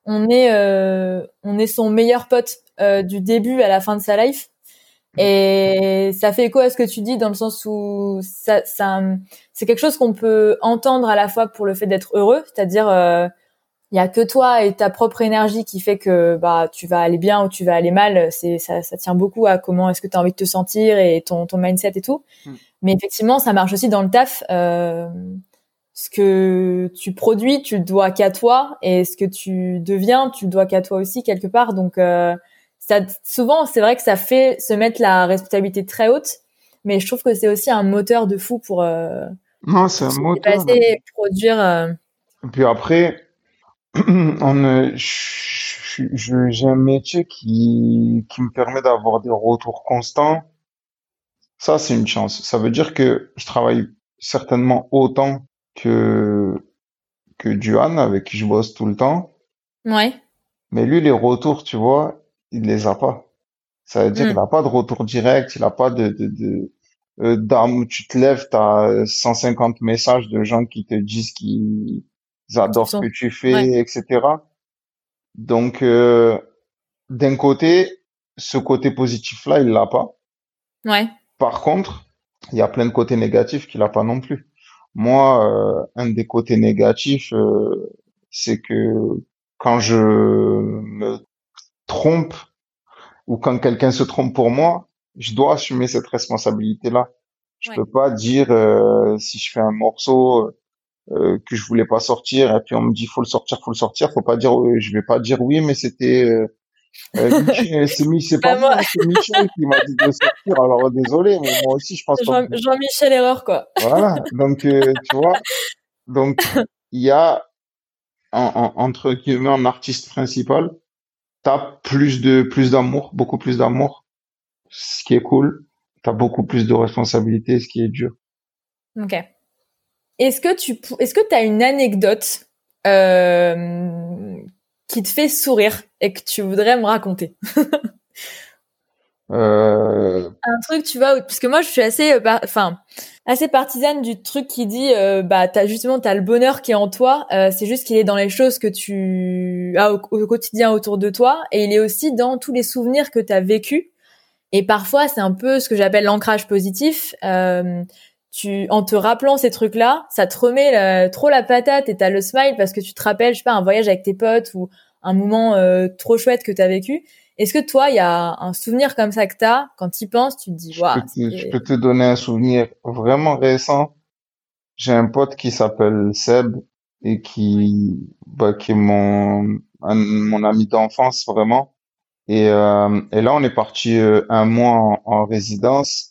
on est, euh, on est son meilleur pote euh, du début à la fin de sa life. Et ça fait écho à ce que tu dis dans le sens où ça, ça, c'est quelque chose qu'on peut entendre à la fois pour le fait d'être heureux, c'est-à-dire euh, il y a que toi et ta propre énergie qui fait que bah tu vas aller bien ou tu vas aller mal. C'est ça, ça tient beaucoup à comment est-ce que tu as envie de te sentir et ton ton mindset et tout. Mais effectivement, ça marche aussi dans le taf. Euh, ce que tu produis, tu le dois qu'à toi, et ce que tu deviens, tu le dois qu'à toi aussi quelque part. Donc, euh, ça, souvent, c'est vrai que ça fait se mettre la responsabilité très haute, mais je trouve que c'est aussi un moteur de fou pour euh, non, c'est un moteur. dépasser, produire. euh, Et puis après, on, je- je- j'ai un métier qui, qui me permet d'avoir des retours constants. Ça, c'est une chance. Ça veut dire que je travaille certainement autant que, que Duan, avec qui je bosse tout le temps. Ouais. Mais lui, les retours, tu vois, il les a pas. Ça veut dire Mm. qu'il n'a pas de retour direct, il n'a pas de, de, de, euh, d'âme où tu te lèves, t'as 150 messages de gens qui te disent qu'ils adorent ce que tu fais, ouais. etc. Donc, euh, d'un côté, ce côté positif-là, il l'a pas. Ouais. Par contre, il y a plein de côtés négatifs qu'il a pas non plus. Moi, euh, un des côtés négatifs, euh, c'est que quand je me trompe ou quand quelqu'un se trompe pour moi, je dois assumer cette responsabilité-là. Je Ouais. peux pas dire euh, si je fais un morceau euh, que je voulais pas sortir et puis on me dit faut le sortir, faut le sortir, faut pas dire euh, je vais pas dire oui mais c'était euh, euh, Michel- c'est Mi- c'est pas moi- moi, c'est Michel qui m'a dit de le sortir. Alors désolé, mais moi aussi je pense. Jean- Jean-Michel Erreur, quoi. Voilà. Donc, euh, tu vois, donc il y a en, en- entre guillemets un artiste principal, t'as plus de plus d'amour, beaucoup plus d'amour, ce qui est cool. T'as beaucoup plus de responsabilités, ce qui est dur. Ok. Est-ce que tu est-ce que as une anecdote euh, qui te fait sourire et que tu voudrais me raconter? Euh, Un truc, tu vois, parce que moi je suis assez euh, par- enfin assez partisane du truc qui dit euh, bah t'as justement t'as le bonheur qui est en toi, euh, c'est juste qu'il est dans les choses que tu as au, au quotidien autour de toi et il est aussi dans tous les souvenirs que tu as vécus. Et parfois, c'est un peu ce que j'appelle l'ancrage positif. Euh, tu, en te rappelant ces trucs-là, ça te remet la- trop la patate et t'as le smile parce que tu te rappelles, je sais pas, un voyage avec tes potes ou un moment euh, trop chouette que t'as vécu. Est-ce que toi, il y a un souvenir comme ça que t'as quand t'y penses, tu te dis, je, waouh, peux te, je c'est- peux te donner un souvenir vraiment récent. J'ai un pote qui s'appelle Seb et qui, bah, qui est mon, un- mon ami d'enfance vraiment. Et, euh, et là, on est parti euh, un mois en, en résidence.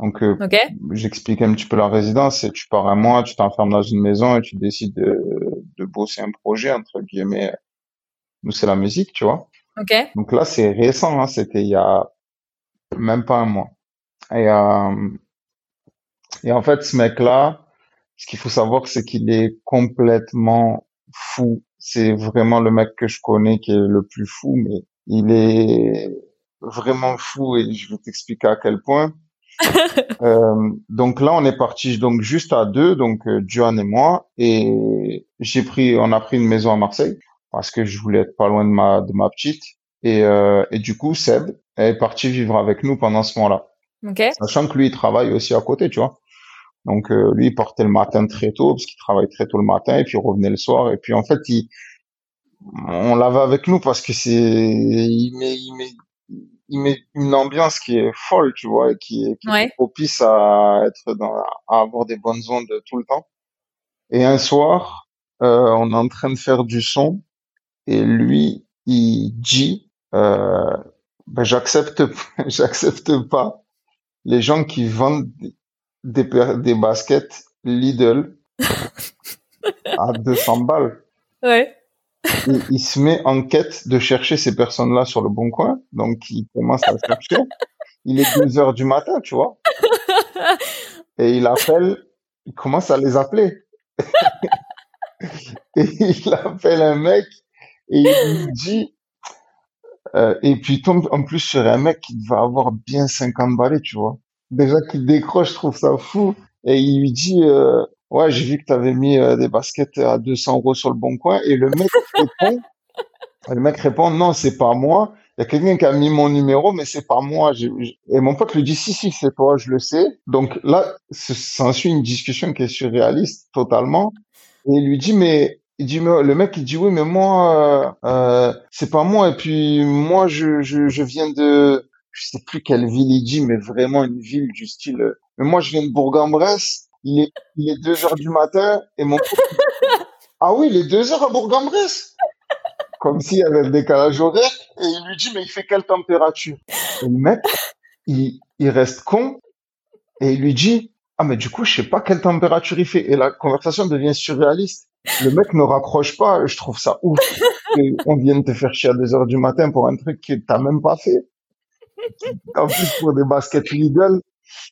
Donc, euh, ok, j'explique un petit peu la résidence. C'est tu pars un mois, tu t'enfermes dans une maison et tu décides de, de bosser un projet, entre guillemets. Nous, c'est la musique, tu vois. ok, Donc là, c'est récent, hein, c'était il y a même pas un mois. Et, euh, et en fait, ce mec-là, ce qu'il faut savoir, c'est qu'il est complètement fou. C'est vraiment le mec que je connais qui est le plus fou, mais il est vraiment fou et je vais t'expliquer à quel point. Euh, donc là, on est parti donc juste à deux, donc euh, Johan et moi, et j'ai pris, on a pris une maison à Marseille parce que je voulais être pas loin de ma de ma petite. Et euh, et du coup, Seb est parti vivre avec nous pendant ce moment-là, ok, sachant que lui, il travaille aussi à côté, tu vois. Donc euh, lui, il partait le matin très tôt parce qu'il travaille très tôt le matin et puis il revenait le soir. Et puis en fait, il, on l'avait avec nous parce que c'est, il met, il met, il met une ambiance qui est folle, tu vois, et qui est, propice à être dans, à avoir des bonnes ondes tout le temps. Et un soir, euh, on est en train de faire du son et lui, il dit, euh, ben, j'accepte, j'accepte pas les gens qui vendent des, des baskets Lidl à 200 balles. ouais, Il, se met en quête de chercher ces personnes-là sur le bon coin. Donc, il commence à chercher. Il est 2 heures du matin, tu vois. Et il appelle, il commence à les appeler. Et il appelle un mec et il lui dit, euh, et puis il tombe en plus sur un mec qui va avoir bien 50 balais, tu vois. Déjà qu'il décroche, je trouve ça fou. Et il lui dit, euh, ouais, j'ai vu que tu avais mis euh, des baskets à 200 euros sur le bon coin. Et le mec répond, le mec répond, non, c'est pas moi. Il y a quelqu'un qui a mis mon numéro, mais c'est pas moi. Et mon pote lui dit, si, si, c'est toi, je le sais. Donc là, ce- s'ensuit une discussion qui est surréaliste totalement. Et il lui dit, mais, il dit, mais le mec, il dit, oui, mais moi, euh, euh, c'est pas moi. Et puis, moi, je, je, je viens de, je sais plus quelle ville il dit, mais vraiment une ville du style, euh, mais moi, je viens de Bourg-en-Bresse. Il est, il est deux heures du matin et mon ah oui, il est deux heures à Bourg-en-Bresse. Comme s'il y avait le décalage horaire. Et il lui dit, mais il fait quelle température? Et le mec, il, il reste con et il lui dit, ah, mais du coup, je sais pas quelle température il fait. Et la conversation devient surréaliste. Le mec ne raccroche pas. Je trouve ça ouf. Et on vient te faire chier à deux heures du matin pour un truc que t'as même pas fait. En plus, pour des baskets Lidl.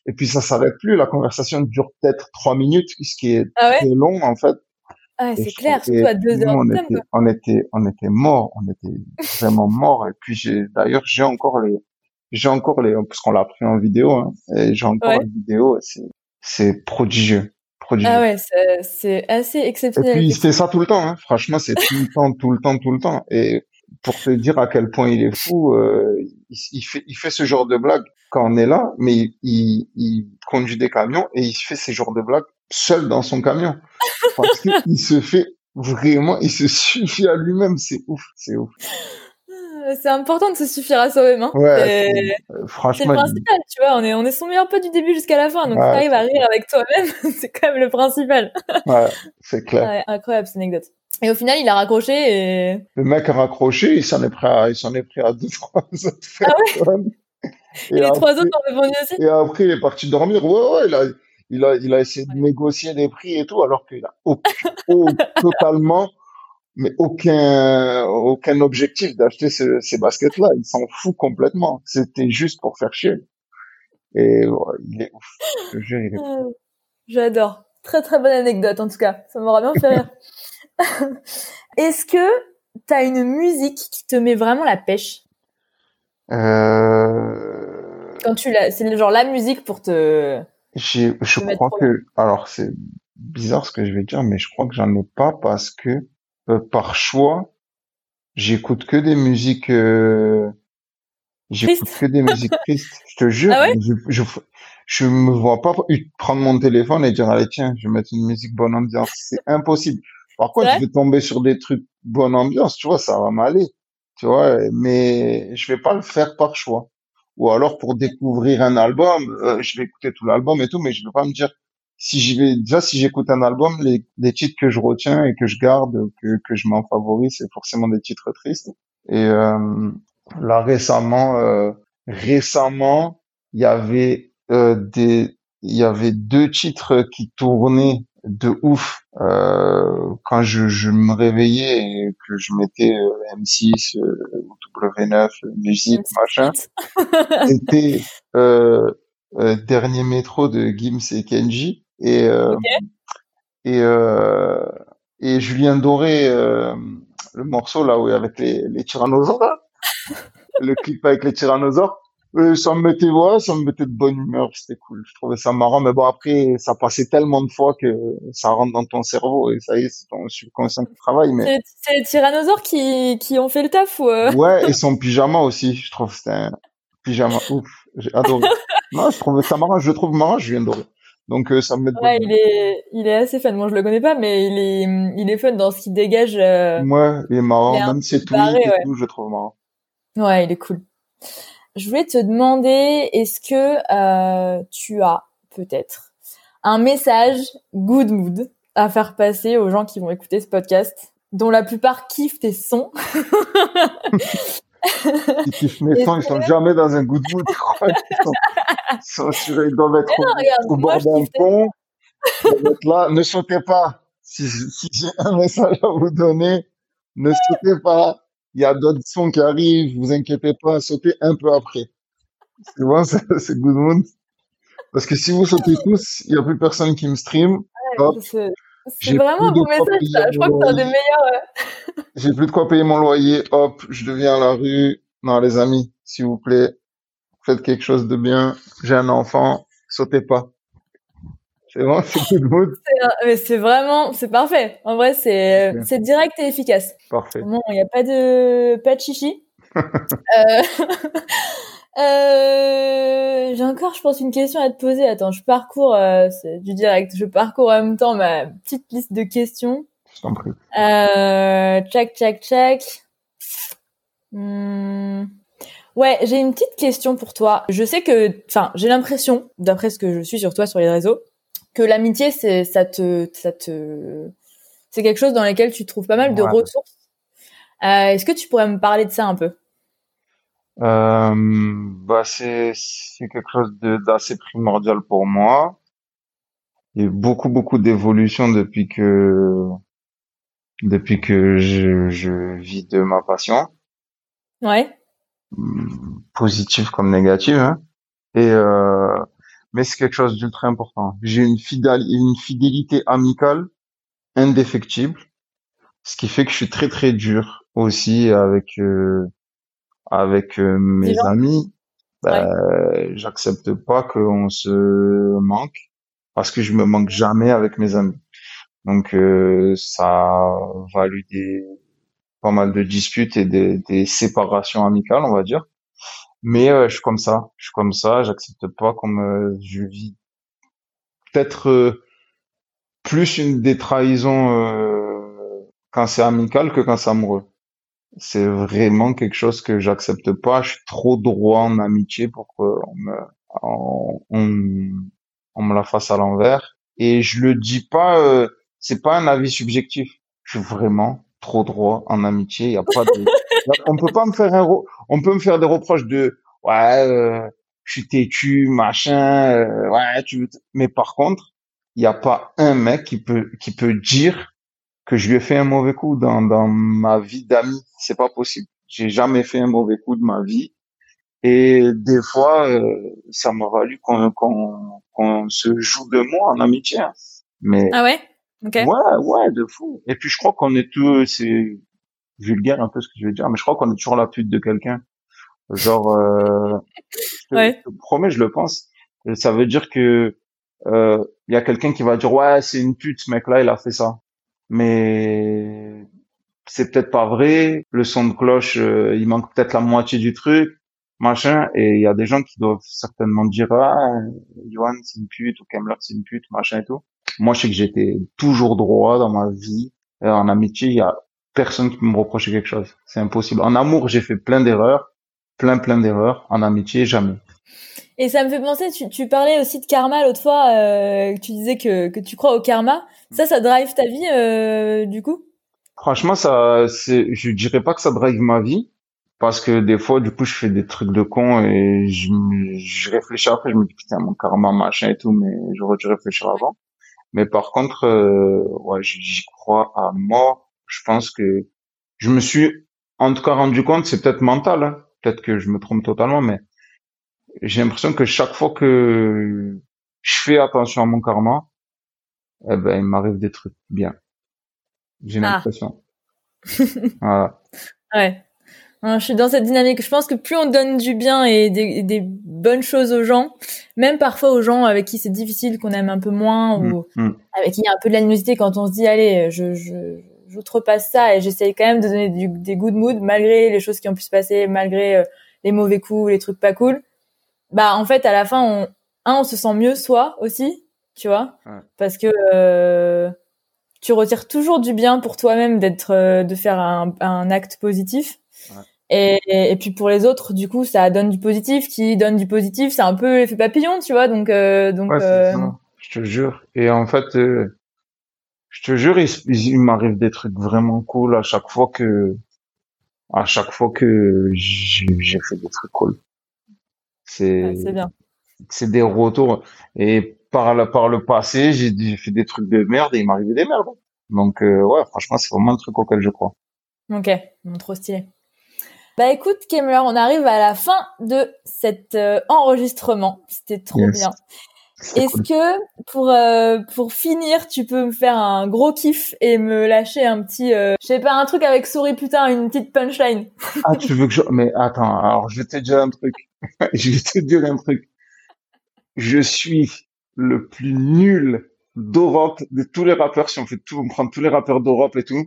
Et puis, ça s'arrête plus. La conversation dure peut-être trois minutes, ce qui est ah ouais, très long, en fait. ah, Et c'est clair, surtout et à deux heures on était, on était, on était morts. On était vraiment morts. Et puis, j'ai, d'ailleurs, j'ai encore les, j'ai encore les, parce qu'on l'a pris en vidéo, hein, et j'ai encore Ouais. la vidéo. et C'est, prodigieux. Prodigieux. Ah ouais, c'est- assez Et exceptionnel. puis, il fait ça tout le temps, hein. Franchement, c'est tout le temps, tout le temps, tout le temps. Et pour te dire à quel point il est fou, euh, il, il fait, il fait ce genre de blague quand on est là, mais il, il, il conduit des camions et il fait ce genre de blagues seul dans son camion. Parce qu'il se fait vraiment, il se suffit à lui-même. C'est ouf, c'est ouf. Euh, C'est important de se suffire à soi-même. Hein. Ouais, C'est- c'est- C'est le franchement, principal, tu vois. On est, on est son meilleur pote du début jusqu'à la fin. Donc, Ouais. si t'arrives à rire avec toi-même, c'est quand même le principal. ouais, c'est clair. Ouais, incroyable, cette anecdote. Et au final, il a raccroché et... Le mec a raccroché, il s'en est pris à, il s'en est pris à deux, trois autres. Ah et les après- trois autres ont répondu aussi. Et après, il est parti dormir. Ouais, ouais, il a, il a, il a essayé de négocier des prix et tout, alors qu'il a aucun, au- totalement, mais aucun, aucun objectif d'acheter ce- ces baskets-là. Il s'en fout complètement. C'était juste pour faire chier. Et ouais, est ouf. Il est ouf. Euh, J'adore. Très très bonne anecdote en tout cas. Ça m'aura bien fait rire. Est-ce que t'as une musique qui te met vraiment la pêche? Euh, quand tu la, c'est genre la musique pour te. je te mettre crois que, alors c'est bizarre ce que je vais dire, mais je crois que j'en ai pas parce que, euh, par choix, j'écoute que des musiques, euh, J'écoute que des musiques tristes. Je te jure, Ah ouais? Je, je, je me vois pas prendre mon téléphone et dire, allez, tiens, je vais mettre une musique bonne ambiance. C'est impossible. Par contre, je vais tomber sur des trucs bonne ambiance, tu vois, ça va m'aller. Tu vois, mais je vais pas le faire par choix. Ou alors pour découvrir un album, euh, je vais écouter tout l'album et tout, mais je vais pas me dire, si j'y vais, déjà, si j'écoute un album, les, les titres que je retiens et que je garde, que, que je mets en favori, c'est forcément des titres tristes. Et, euh, là récemment euh, récemment il y avait euh, des il y avait deux titres qui tournaient de ouf euh, quand je, je me réveillais et que je mettais euh, M6 euh, W9 musique machin c'était euh, euh, dernier métro de Gims et Kenji et euh, et euh, et Julien Doré euh, le morceau là où avec les les tyrannosaures là. Le clip avec les tyrannosaures euh, ça me mettait ouais, ça me mettait de bonne humeur c'était cool je trouvais ça marrant mais bon après ça passait tellement de fois que ça rentre dans ton cerveau et ça y est c'est ton subconscient qui travaille mais C'est les tyrannosaures qui, qui ont fait le taf ou euh, ouais et son pyjama aussi je trouve c'était un pyjama ouf j'ai adoré non je trouvais ça marrant je le trouve marrant Julien Doré donc euh, ça me met de bonne Ouais, il est, il est assez fun. Moi, je le connais pas, mais il est, il est fun dans ce qu'il dégage. euh, Ouais, il est marrant, il est même si c'est tout barré, et ouais. tout, je le trouve marrant. Ouais, il est cool. Je voulais te demander, est-ce que euh, tu as peut-être un message good mood à faire passer aux gens qui vont écouter ce podcast, dont la plupart kiffent tes sons? Ils kiffent mes sons, ils sont jamais dans un good mood. Ils sont, ils sont sur- ils doivent être au, regarde, au bord d'un pont. Là, ne sautez pas. Si, si j'ai un message à vous donner, ne sautez pas. Il y a d'autres sons qui arrivent, vous inquiétez pas, sautez un peu après. C'est bon, c'est good mood. Parce que si vous sautez tous, il y a plus personne qui me stream. Hop. C'est vraiment un bon message, ça. Je crois que c'est un des meilleurs. J'ai plus de quoi payer mon loyer. Hop, je deviens à la rue. Non, les amis, s'il vous plaît, faites quelque chose de bien. J'ai un enfant, sautez pas. C'est bon, c'est good mood. Mais c'est vraiment, c'est parfait. En vrai, c'est, c'est direct et efficace. Parfait. Bon, il n'y a pas de, pas de chichi. euh... euh, J'ai encore, je pense, une question à te poser. Attends, je parcours, euh, c'est du direct. Je parcours en même temps ma petite liste de questions. Je t'en prie. Euh, tchac, tchac, tchac. Hmm. Ouais, j'ai une petite question pour toi. Je sais que, enfin, j'ai l'impression, d'après ce que je suis sur toi sur les réseaux, que l'amitié, c'est, ça te, ça te, c'est quelque chose dans lequel tu trouves pas mal de Ouais. ressources. Euh, est-ce que tu pourrais me parler de ça un peu? Euh, bah, c'est, c'est quelque chose d'assez primordial pour moi. Il y a eu beaucoup, beaucoup d'évolution depuis que, depuis que je, je vis de ma passion. Ouais. hum, positive comme négative, hein. Et euh, mais c'est quelque chose d'ultra important. J'ai une une fidélité amicale indéfectible, ce qui fait que je suis très très dur aussi avec euh, avec euh, mes amis. Ben, J'accepte pas qu'on se manque parce que je me manque jamais avec mes amis. Donc euh, ça a valu des pas mal de disputes et des, des séparations amicales, on va dire. Mais euh, je suis comme ça, je suis comme ça, j'accepte pas comme euh, je vis peut-être euh, plus une des trahisons euh, quand c'est amical que quand c'est amoureux. C'est vraiment quelque chose que j'accepte pas. Je suis trop droit en amitié pour qu'on me, on, on, on me la fasse à l'envers. Et je le dis pas, euh, c'est pas un avis subjectif. Je suis vraiment trop droit en amitié. Il y a pas de, on peut pas me faire un, on peut me faire des reproches de, ouais, euh, je suis têtu, machin, euh, ouais, tu mais par contre, il y a pas un mec qui peut, qui peut dire que je lui ai fait un mauvais coup dans, dans ma vie d'ami. C'est pas possible. J'ai jamais fait un mauvais coup de ma vie. Et des fois, euh, ça m'a valu qu'on qu'on qu'on se joue de moi en amitié. Mais Ah ouais? Ok. ouais, ouais, de fou. Et puis je crois qu'on est tous, c'est vulgaire un peu ce que je vais dire, mais je crois qu'on est toujours la pute de quelqu'un. Genre, euh, je, te, Ouais. je te promets, je le pense. Et ça veut dire que euh, il y a quelqu'un qui va dire ouais, c'est une pute, ce mec-là, il a fait ça. Mais c'est peut-être pas vrai. Le son de cloche, euh, il manque peut-être la moitié du truc, machin. Et il y a des gens qui doivent certainement dire ah, Johan c'est une pute ou Kemler c'est une pute, machin et tout. Moi, je sais que j'étais toujours droit dans ma vie. Euh, en amitié, il y a personne qui peut me reprocher quelque chose. C'est impossible. En amour, j'ai fait plein d'erreurs, plein plein d'erreurs. En amitié, jamais. Et ça me fait penser, tu, tu parlais aussi de karma l'autre fois, euh, tu disais que, que tu crois au karma. Ça, ça drive ta vie, euh, du coup? Franchement, ça, je dirais pas que ça drive ma vie, parce que des fois, du coup, je fais des trucs de con et je, réfléchis après, je me dis putain, mon karma, machin et tout, mais j'aurais dû réfléchir avant. Mais par contre, euh, ouais, j'y j'y crois à mort. Je pense que je me suis, en tout cas, rendu compte, c'est peut-être mental, hein. Peut-être que je me trompe totalement, mais j'ai l'impression que chaque fois que je fais attention à mon karma, eh ben, il m'arrive des trucs bien. J'ai Ah. l'impression. Voilà. Ouais. Hein, Je suis dans cette dynamique. Je pense que plus on donne du bien et des, bonnes choses aux gens, même parfois aux gens avec qui c'est difficile, qu'on aime un peu moins, ou Mm, mm. avec qui il y a un peu de l'animosité quand on se dit, allez, je, je, j'outrepasse ça et j'essaye quand même de donner du, des good mood malgré les choses qui ont pu se passer, malgré euh, les mauvais coups, les trucs pas cool. Bah, en fait, à la fin, on, un, on se sent mieux soi aussi, tu vois, Ouais. parce que euh, tu retires toujours du bien pour toi-même d'être, euh, de faire un, un acte positif. Ouais. Et, et, et puis pour les autres, du coup, ça donne du positif. Qui donne du positif, c'est un peu l'effet papillon, tu vois. Donc, euh, donc, Ouais, euh, ça. Je te jure. Et en fait, euh, je te jure, il, m'arrive des trucs vraiment cool à chaque fois que, à chaque fois que j'ai fait des trucs cool. C'est, ouais, bien. c'est des retours. Et par le, par le passé, j'ai fait des trucs de merde et il m'arrivait des merdes. Donc, euh, ouais, franchement, c'est vraiment un truc auquel je crois. Ok, bon, trop stylé. Bah écoute, Kemler, on arrive à la fin de cet euh, enregistrement. C'était trop Yes. bien. Est-ce cool. que pour euh, pour finir, tu peux me faire un gros kiff et me lâcher un petit, euh, je sais pas, un truc avec souris putain, une petite punchline? Ah, tu veux que je... Mais attends, alors je vais te dire un truc. je vais te dire un truc. Je suis le plus nul d'Europe de tous les rappeurs. Si on fait tout, on prend tous les rappeurs d'Europe et tout.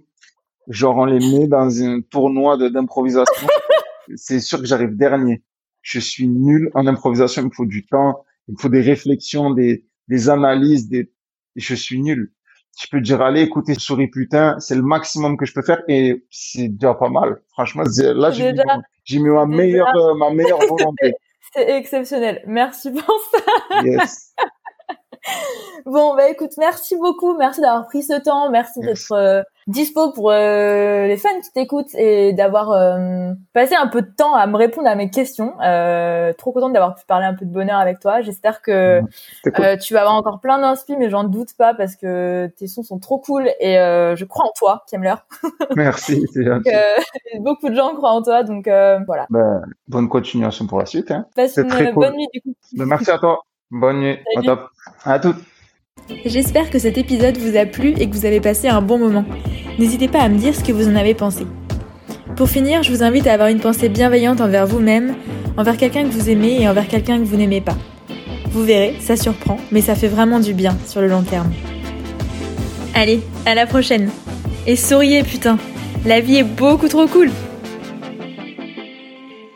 Genre, on les met dans un tournoi d'improvisation. C'est sûr que j'arrive dernier. Je suis nul en improvisation. Il me faut du temps. Il me faut des réflexions, des, des analyses, des, je suis nul. Je peux dire, allez, écoutez, souris putain, c'est le maximum que je peux faire et c'est déjà pas mal. Franchement, là, j'ai mis, Déjà- j'ai mis ma meilleure, euh, ma meilleure volonté. C'est exceptionnel. Merci pour ça. Yes. Bon, bah écoute, merci beaucoup. Merci d'avoir pris ce temps. Merci d'être euh, dispo pour euh, les fans qui t'écoutent et d'avoir euh, passé un peu de temps à me répondre à mes questions. Euh, trop contente d'avoir pu parler un peu de bonheur avec toi. J'espère que cool. euh, tu vas avoir encore plein d'inspi, mais j'en doute pas parce que tes sons sont trop cool et euh, je crois en toi, Kemler. Merci, c'est. Donc, beaucoup de gens croient en toi, donc euh, voilà. Ben, bonne continuation pour la suite, hein. Passe C'est une très cool. bonne nuit du coup. Ben, merci à toi. Bonne nuit. Au top. À toutes. J'espère que cet épisode vous a plu et que vous avez passé un bon moment. N'hésitez pas à me dire ce que vous en avez pensé. Pour finir, je vous invite à avoir une pensée bienveillante envers vous-même, envers quelqu'un que vous aimez et envers quelqu'un que vous n'aimez pas. Vous verrez, ça surprend, mais ça fait vraiment du bien sur le long terme. Allez, à la prochaine. Et souriez putain La vie est beaucoup trop cool